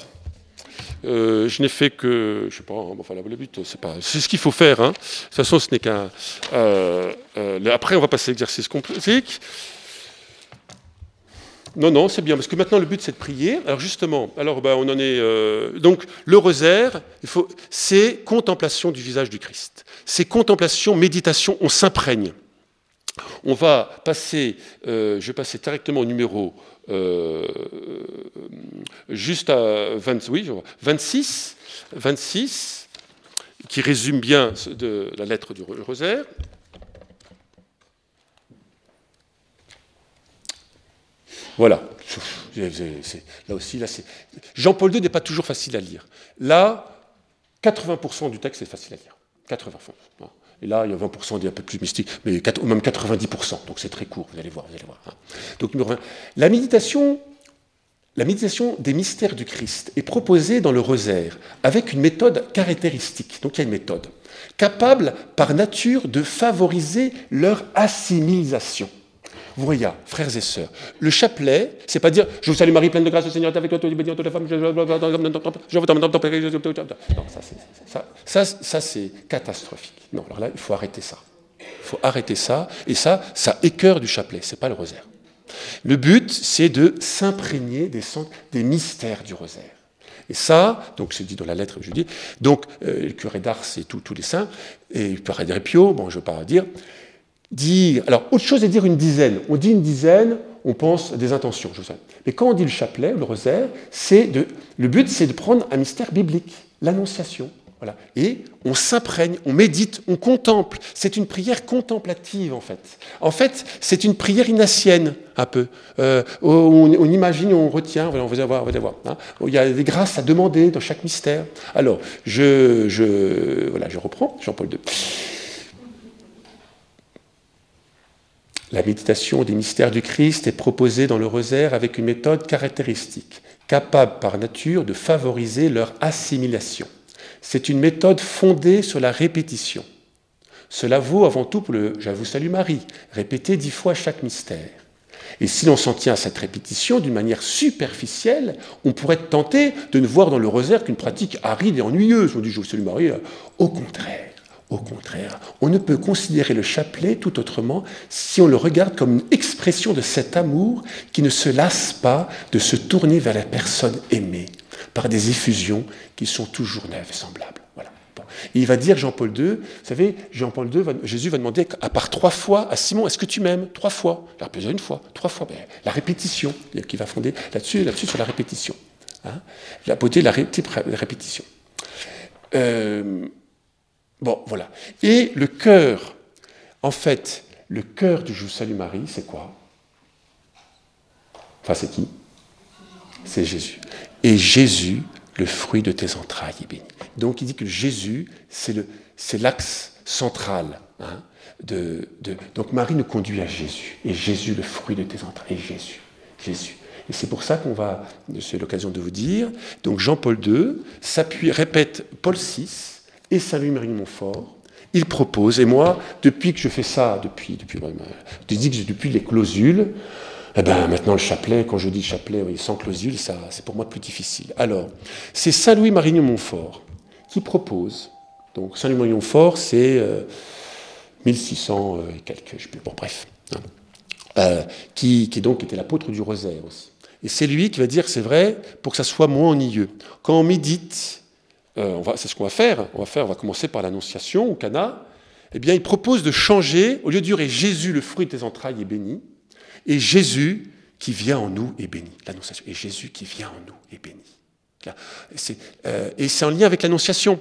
Euh, je n'ai fait que, je sais pas, hein, enfin, le but, c'est pas, c'est ce qu'il faut faire. Hein. De toute façon, ce n'est qu'un. Euh, euh, après, on va passer à l'exercice complexe. Non, non, c'est bien, parce que maintenant le but c'est de prier. Alors justement, alors ben, on en est. donc le rosaire, il faut, c'est contemplation du visage du Christ. C'est contemplation, méditation, on s'imprègne. On va passer, je vais passer directement au numéro euh, juste à 20, oui, 26, 26, qui résume bien de la lettre du rosaire. Voilà. Là aussi, Jean-Paul II n'est pas toujours facile à lire. Là, 80% du texte est facile à lire. 80%. Et là, il y a 20% des un peu plus mystiques, mais même 90%. Donc c'est très court, vous allez voir. Vous allez voir hein. Donc la méditation, la méditation des mystères du Christ est proposée dans le rosaire avec une méthode caractéristique. Donc il y a une méthode capable par nature de favoriser leur assimilation. Vous voyez, frères et sœurs, le chapelet, c'est pas dire je vous salue Marie, pleine de grâce, le Seigneur est avec toi, tu es bénie entre les femmes, je Non, ça, ça, ça c'est catastrophique. Non, alors là, il faut arrêter ça. Il faut arrêter ça, et ça, ça écœure du chapelet, c'est pas le rosaire. Le but, c'est de s'imprégner des, des mystères du rosaire. Et ça, donc c'est dit dans la lettre je dis, donc euh, le curé d'Ars et tous les saints, et le curé d'Repio, bon, je ne veux pas dire, Alors, autre chose est dire une dizaine. On dit une dizaine, on pense des intentions, je sais. Mais quand on dit le chapelet, le rosaire, c'est de, le but, c'est de prendre un mystère biblique, l'annonciation. Voilà. Et on s'imprègne, on médite, on contemple. C'est une prière contemplative, en fait. En fait, c'est une prière inassienne, un peu. Euh, on, imagine, on retient, voilà, on va voir, on va voir. Hein. Il y a des grâces à demander dans chaque mystère. Alors, je, je, voilà, je reprends, Jean-Paul II. La méditation des mystères du Christ est proposée dans le rosaire avec une méthode caractéristique, capable par nature de favoriser leur assimilation. C'est une méthode fondée sur la répétition. Cela vaut avant tout pour le Je vous salue Marie, répéter dix fois chaque mystère. Et si l'on s'en tient à cette répétition d'une manière superficielle, on pourrait être tenté de ne voir dans le rosaire qu'une pratique aride et ennuyeuse. On dit Je vous salue Marie. Au contraire, Au contraire, on ne peut considérer le chapelet tout autrement si on le regarde comme une expression de cet amour qui ne se lasse pas de se tourner vers la personne aimée par des effusions qui sont toujours neuves et semblables. Voilà. il va dire, Jean-Paul II, vous savez, Jean-Paul II, Jésus va demander à part trois fois à Simon, est-ce que tu m'aimes? Trois fois. Il a une fois, trois fois. Ben, la répétition, qui va fonder là-dessus, là-dessus sur la répétition. Hein. la beauté de la, répétition. Euh, Bon, voilà. Et le cœur, en fait, le cœur du Je vous salue Marie, c'est quoi? Enfin, c'est qui? C'est Jésus. Et Jésus, le fruit de tes entrailles, est béni. Donc il dit que Jésus, c'est l'axe central. Hein, donc Marie nous conduit à Jésus. Et Jésus, le fruit de tes entrailles. Et Jésus. Jésus. Et c'est pour ça qu'on va, c'est l'occasion de vous dire, donc Jean-Paul II s'appuie, répète Paul VI, et Saint-Louis-Marie Montfort, il propose, et moi, depuis que je fais ça, depuis, depuis, depuis, les clausules, eh ben, maintenant le chapelet, quand je dis chapelet sans clausule, ça, c'est pour moi plus difficile. Alors, c'est Saint-Louis-Marie Montfort qui propose, donc Saint-Louis-Marie Montfort, c'est 1600 euh, et quelques, je sais plus, bon bref, hein, euh, qui, qui donc était l'apôtre du rosaire aussi. Et c'est lui qui va dire, c'est vrai, pour que ça soit moins ennuyeux. Quand on médite, euh, c'est ce qu'on va faire. On va faire, on va commencer par l'Annonciation au Cana. Eh bien, il propose de changer, au lieu de dire Jésus, le fruit de tes entrailles, est béni, et Jésus qui vient en nous est béni. L'Annonciation. Et Jésus qui vient en nous est béni. Euh, et c'est en lien avec l'Annonciation.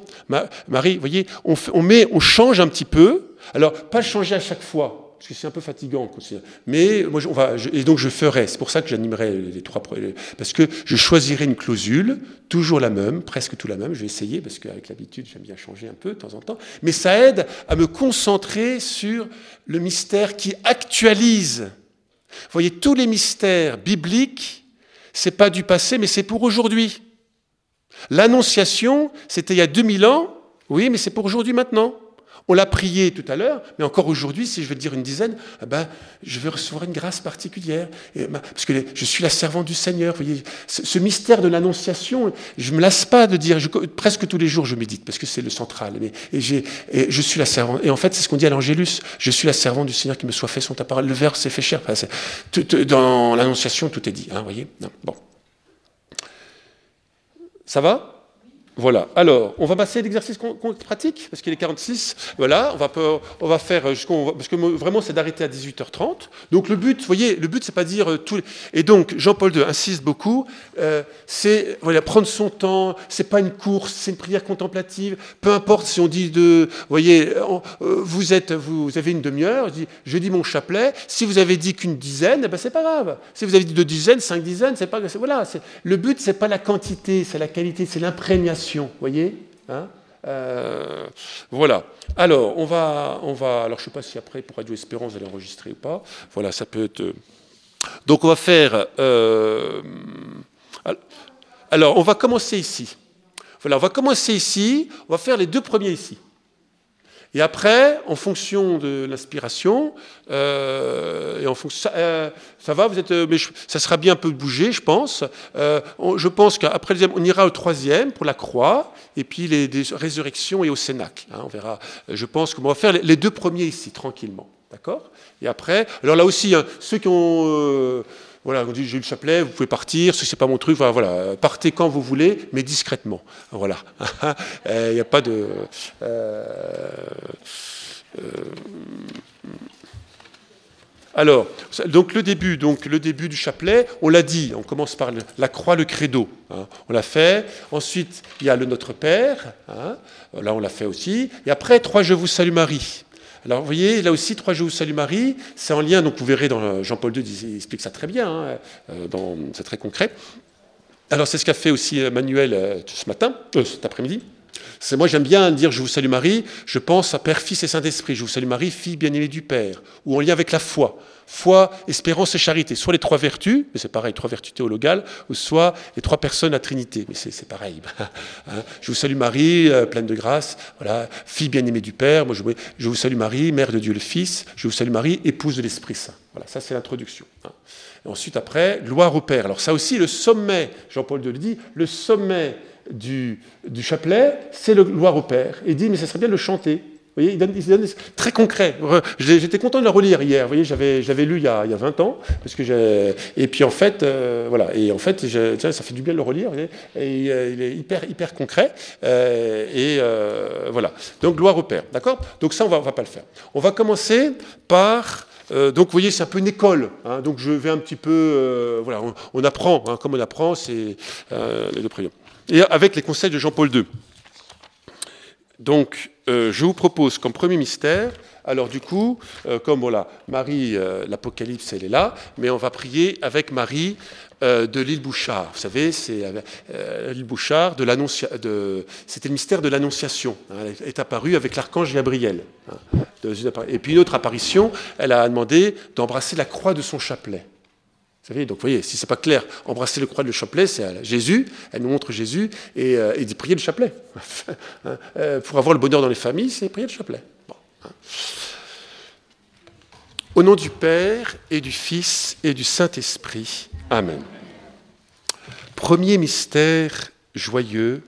Marie, vous voyez, on, met, on change un petit peu. Alors, pas changer à chaque fois parce que c'est un peu fatigant. Mais moi, on va, et donc je ferai, c'est pour ça que j'animerai les trois, parce que je choisirai une clausule, toujours la même, presque tout la même, je vais essayer, parce qu'avec l'habitude, j'aime bien changer un peu de temps en temps, mais ça aide à me concentrer sur le mystère qui actualise. Vous voyez, tous les mystères bibliques, c'est pas du passé, mais c'est pour aujourd'hui. L'annonciation, c'était il y a 2000 ans, oui, mais c'est pour aujourd'hui maintenant. On l'a prié tout à l'heure, mais encore aujourd'hui, si je veux dire une dizaine, eh ben, je vais recevoir une grâce particulière. parce que je suis la servante du Seigneur. Voyez, ce, mystère de l'annonciation, je ne me lasse pas de dire, presque tous les jours je médite, parce que c'est le central. Et, je suis la servante. Et en fait, c'est ce qu'on dit à l'Angélus. Je suis la servante du Seigneur qui me soit fait son ta. Le verre s'est fait cher. dans l'annonciation, tout est dit. Hein, voyez Bon. Ça va? Voilà. Alors, on va passer à l'exercice pratique, parce qu'il est 46. Voilà, on va, faire jusqu'au. Parce que vraiment, c'est d'arrêter à 18h30. Donc, le but, vous voyez, le but, c'est pas dire euh, tout. Et donc, Jean-Paul II insiste beaucoup. Euh, c'est voilà, prendre son temps. C'est pas une course, c'est une prière contemplative. Peu importe si on dit de. Vous voyez, euh, vous, êtes, vous, avez une demi-heure. Je dis mon chapelet. Si vous avez dit qu'une dizaine, eh ben, c'est pas grave. Si vous avez dit deux dizaines, cinq dizaines, c'est pas. Voilà. Le but, c'est pas la quantité, c'est la qualité, c'est l'imprégnation voyez hein euh, voilà. Alors, on va, on va. Alors, je ne sais pas si après pour Radio Espérance vous allez enregistrer ou pas. Voilà, ça peut être. Euh, donc, on va faire. Euh, alors, on va commencer ici. Voilà, on va commencer ici. On va faire les deux premiers ici. Et après, en fonction de l'inspiration, euh, et en fonction, ça, euh, ça, va, vous êtes, euh, mais ça sera bien un peu bougé, je pense. je pense qu'après le on ira au troisième pour la croix, et puis les, résurrections et au Cénac. Hein, on verra. Je pense qu'on va faire les, deux premiers ici, tranquillement. D'accord? Et après, alors là aussi, hein, ceux qui ont voilà, on dit j'ai le chapelet, vous pouvez partir, ce n'est pas mon truc, voilà, partez quand vous voulez, mais discrètement. Voilà. <laughs> Il n'y a pas de. Euh, euh, alors, donc le début, donc le début du chapelet, on l'a dit, on commence par la croix, le credo, hein, on l'a fait. Ensuite, il y a le Notre Père, hein, là on l'a fait aussi. Et après, trois Je vous salue Marie. Alors vous voyez, là aussi, trois jours Salut Marie, c'est en lien, donc vous verrez dans Jean-Paul II, il explique ça très bien, hein, euh, c'est très concret. Alors c'est ce qu'a fait aussi euh, Manuel euh, ce matin, cet après-midi. Moi j'aime bien dire je vous salue Marie, je pense à Père, Fils et Saint-Esprit, je vous salue Marie, fille bien-aimée du Père, ou en lien avec la foi foi, espérance et charité. Soit les trois vertus, mais c'est pareil, trois vertus théologales, ou soit les trois personnes à Trinité, mais c'est pareil. <laughs> Hein. je vous salue Marie, euh, pleine de grâce, voilà, fille bien-aimée du Père, je, vous salue Marie, mère de Dieu le Fils, je vous salue Marie, épouse de l'Esprit Saint. Voilà, ça c'est l'introduction. Hein. ensuite après, gloire au Père. Alors ça aussi, le sommet, Jean-Paul II le dit, le sommet du, chapelet, c'est le gloire au Père. Il dit, mais ça serait bien de le chanter. Il donne, très concret. J'étais content de le relire hier. Vous voyez, j'avais, lu il y, a, il y a 20 ans, parce que et puis en fait, euh, voilà, et en fait, ça fait du bien de le relire. et euh, il est hyper, concret. euh, et voilà. Donc gloire au Père, d'accord? Donc ça, on va, va pas le faire. On va commencer par donc, vous voyez, c'est un peu une école. hein. donc, je vais un petit peu. voilà, on, apprend. hein, comme on apprend, c'est les deux prières. Et avec les conseils de Jean-Paul II. Donc, euh, je vous propose comme premier mystère. Alors, du coup, euh, comme voilà, Marie, euh, l'Apocalypse, elle est là, mais on va prier avec Marie de l'île Bouchard. Vous savez, c'est l'île Bouchard de de- C'était le mystère de l'Annonciation. hein. elle est apparue avec l'archange Gabriel. hein, Et puis, une autre apparition, elle a demandé d'embrasser la croix de son chapelet. Donc vous voyez, si c'est pas clair, embrasser le croix de chapelet, c'est Jésus, elle nous montre Jésus, et, euh, prier le chapelet. <laughs> Hein, euh, pour avoir le bonheur dans les familles, c'est prier le chapelet. Hein. Au nom du Père et du Fils et du Saint-Esprit. Amen. Premier mystère joyeux,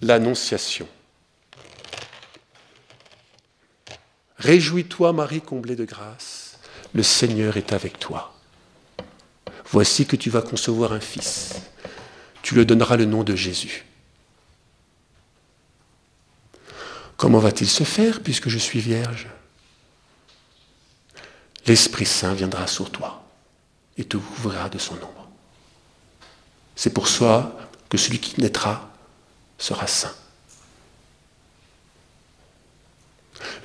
l'Annonciation. Réjouis-toi, Marie comblée de grâce, le Seigneur est avec toi. Voici que tu vas concevoir un fils. Tu le donneras le nom de Jésus. Comment va-t-il se faire puisque je suis vierge? L'Esprit Saint viendra sur toi et te couvrira de son ombre. C'est pour ça que celui qui naîtra sera saint.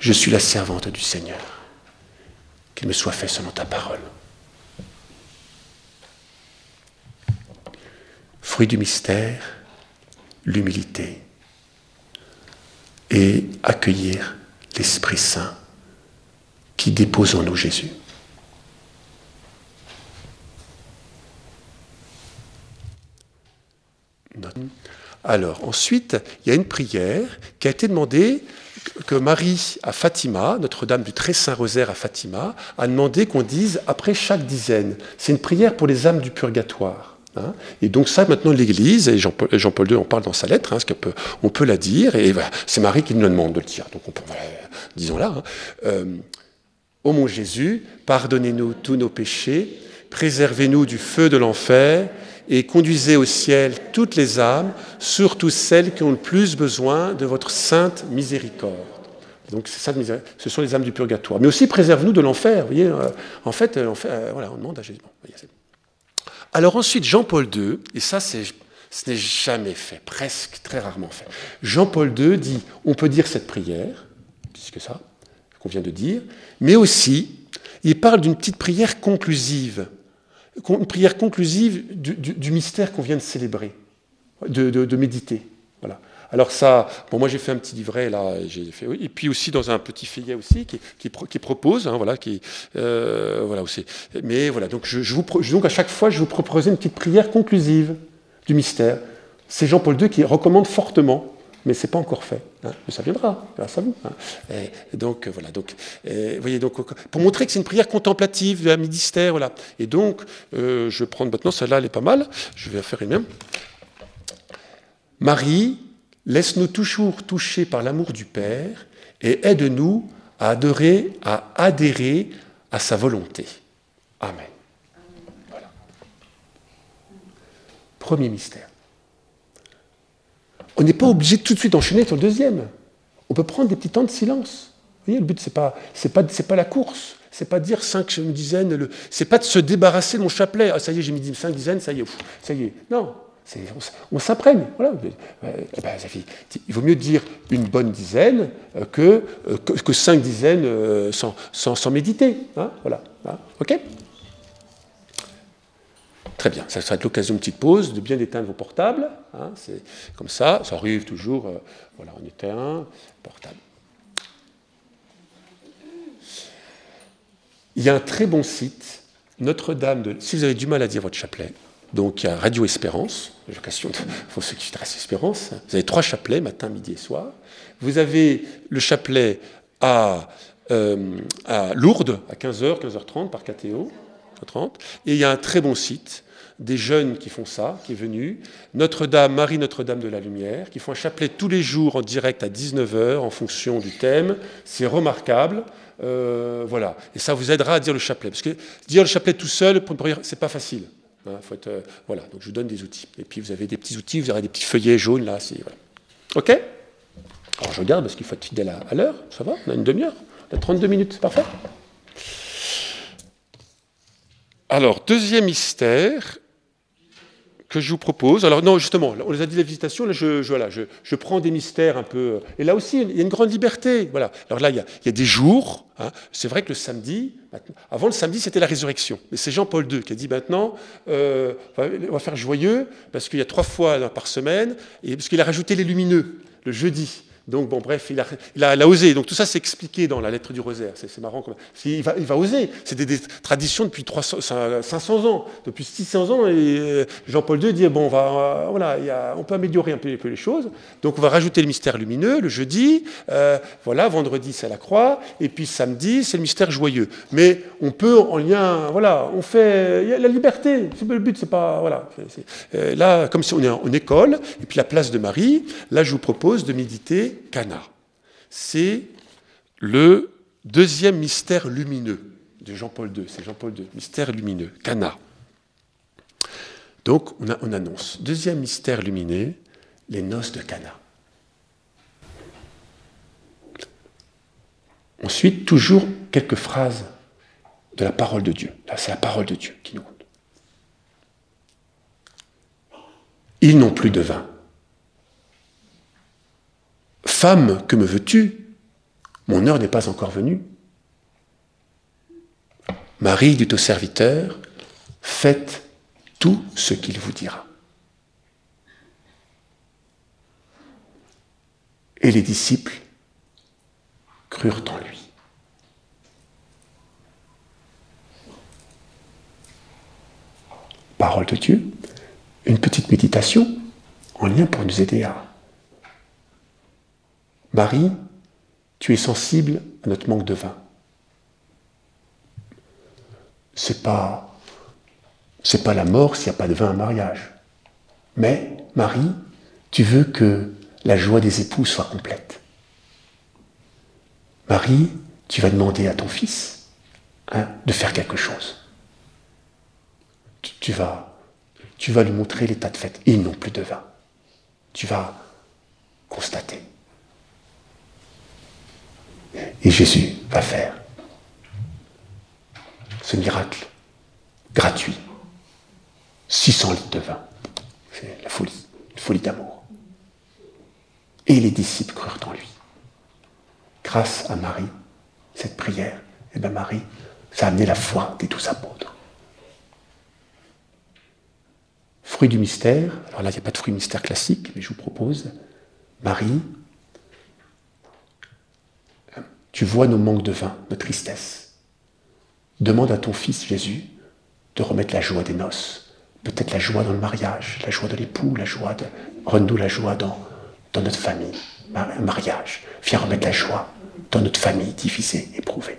Je suis la servante du Seigneur. Qu'il me soit fait selon ta parole. Fruit du mystère, l'humilité et accueillir l'Esprit Saint qui dépose en nous Jésus. Alors, ensuite, il y a une prière qui a été demandée que Marie à Fatima, Notre-Dame du Très Saint Rosaire à Fatima, a demandé qu'on dise après chaque dizaine. C'est une prière pour les âmes du purgatoire. Hein. Et donc ça, maintenant, l'Église, et Jean-Paul Jean-Paul II en parle dans sa lettre, hein, on peut la dire, et c'est Marie qui nous demande de le dire. Donc, on peut, disons-la. hein. Euh, Ô mon Jésus, pardonnez-nous tous nos péchés, préservez-nous du feu de l'enfer et conduisez au ciel toutes les âmes, surtout celles qui ont le plus besoin de votre sainte miséricorde. Donc ça, ce sont les âmes du purgatoire. Mais aussi préserve-nous de l'enfer. Vous voyez, euh, en fait, euh, euh, voilà, on demande à Jésus. Alors ensuite, Jean-Paul II, et ça, c'est, ce n'est jamais fait, presque très rarement fait. Jean-Paul II dit, on peut dire cette prière, puisque ça, qu'on vient de dire, mais aussi, il parle d'une petite prière conclusive, une prière conclusive du, mystère qu'on vient de célébrer, de, de- de méditer. Voilà. Alors ça, bon, moi j'ai fait un petit livret là, j'ai fait, et puis aussi dans un petit feuillet aussi qui, qui, pro- qui propose, hein, voilà, qui, euh, voilà aussi. Mais voilà, donc je, vous, donc à chaque fois je vous proposais une petite prière conclusive du mystère. C'est Jean-Paul II qui recommande fortement mais ce n'est pas encore fait. hein. Mais ça viendra, grâce à vous. hein. Donc, euh, voilà. Donc, euh, voyez, donc, pour montrer que c'est une prière contemplative, un mystère, voilà. Et donc, euh, je vais prendre maintenant, celle-là, elle est pas mal. Je vais faire une même. Marie, laisse-nous toujours toucher par l'amour du Père et aide-nous à adorer, à adhérer à sa volonté. Amen. Premier mystère. On n'est pas obligé de tout de suite enchaîner sur le deuxième. On peut prendre des petits temps de silence. Vous voyez, le but, pas, c'est pas, la course. C'est pas de dire cinq dizaines. Le, c'est pas de se débarrasser de mon chapelet. Ah, ça y est, j'ai mis cinq dizaines, ça y est, ça y est. Non. On, s'imprègne. Voilà. Euh, eh ben, il vaut mieux dire une bonne dizaine euh, que, euh, que, que cinq dizaines sans, sans, méditer. hein. voilà. Hein. OK? Très bien, ça sera l'occasion d'une petite pause, de bien éteindre vos portables. hein, c'est comme ça, ça arrive toujours. voilà, on éteint, portable. Il y a un très bon site, Notre-Dame de. Si vous avez du mal à dire votre chapelet, donc il y a Radio Espérance, l'occasion <laughs> pour ceux qui intéressent Espérance. Vous avez trois chapelets, matin, midi et soir. Vous avez le chapelet à, euh, à Lourdes, à 15h, 15h30 par KTO. 30. Et il y a un très bon site des jeunes qui font ça, qui est venu, Notre-Dame, Marie Notre-Dame de la Lumière, qui font un chapelet tous les jours en direct à 19h en fonction du thème. C'est remarquable. Euh, voilà. Et ça vous aidera à dire le chapelet. Parce que dire le chapelet tout seul, c'est pas facile. Euh, voilà. Donc je vous donne des outils. Et puis vous avez des petits outils, vous aurez des petits feuillets jaunes là. OK? Alors je regarde parce qu'il faut être fidèle à, à l'heure. Ça va? On a une demi-heure? On a 32 minutes. C'est parfait? Alors, deuxième mystère que je vous propose. Alors, non, justement, on les a dit la visitation, là, je, voilà, je, prends des mystères un peu. Et là aussi, il y a une grande liberté. Voilà. Alors là, il y a, des jours. Hein. c'est vrai que le samedi, avant le samedi, c'était la résurrection. Mais c'est Jean-Paul II qui a dit maintenant, euh, on va faire joyeux, parce qu'il y a trois fois par semaine, et parce qu'il a rajouté les lumineux, le jeudi. Donc, bon, bref, il a, osé. Donc, tout ça, c'est expliqué dans la lettre du rosaire. C'est marrant. Il va, il va oser. C'est des, traditions depuis 300, 500 ans, depuis 600 ans. Euh, Jean-Paul II dit bon, on, va, voilà, il on peut améliorer un peu, les choses. Donc, on va rajouter le mystère lumineux le jeudi. Euh, voilà, vendredi, c'est la croix. Et puis, samedi, c'est le mystère joyeux. Mais on peut, en lien, voilà, on fait. La liberté. Le but, c'est pas. Voilà. Euh, là, comme si on est en école, et puis la place de Marie, là, je vous propose de méditer Cana. C'est le deuxième mystère lumineux de Jean-Paul II. C'est Jean-Paul II, mystère lumineux, Cana. Donc on, on, annonce, deuxième mystère lumineux, les noces de Cana. Ensuite, toujours quelques phrases de la parole de Dieu. Là, c'est la parole de Dieu qui nous compte. Ils n'ont plus de vin. Femme, que me veux-tu? Mon heure n'est pas encore venue. Marie dit au serviteur, faites tout ce qu'il vous dira. Et les disciples crurent en lui. Parole de Dieu, une petite méditation en lien pour nous aider à Marie, tu es sensible à notre manque de vin. C'est pas, c'est pas la mort s'il n'y a pas de vin à mariage. Mais, Marie, tu veux que la joie des époux soit complète. Marie, tu vas demander à ton fils hein, de faire quelque chose. Tu, vas, tu vas lui montrer l'état de fête. Ils n'ont plus de vin. Tu vas constater. Et Jésus va faire ce miracle gratuit. 600 litres de vin. C'est la folie, une folie d'amour. Et les disciples crurent en lui. Grâce à Marie, cette prière, et eh bien Marie, ça a amené la foi des douze apôtres. Fruit du mystère, alors là il n'y a pas de fruit mystère classique, mais je vous propose, Marie tu vois nos manques de vin, nos tristesses. Demande à ton Fils Jésus de remettre la joie des noces, peut-être la joie dans le mariage, la joie de l'époux, la joie de... Rends-nous la joie dans, dans notre famille, mariage. Viens remettre la joie dans notre famille divisée, éprouvée.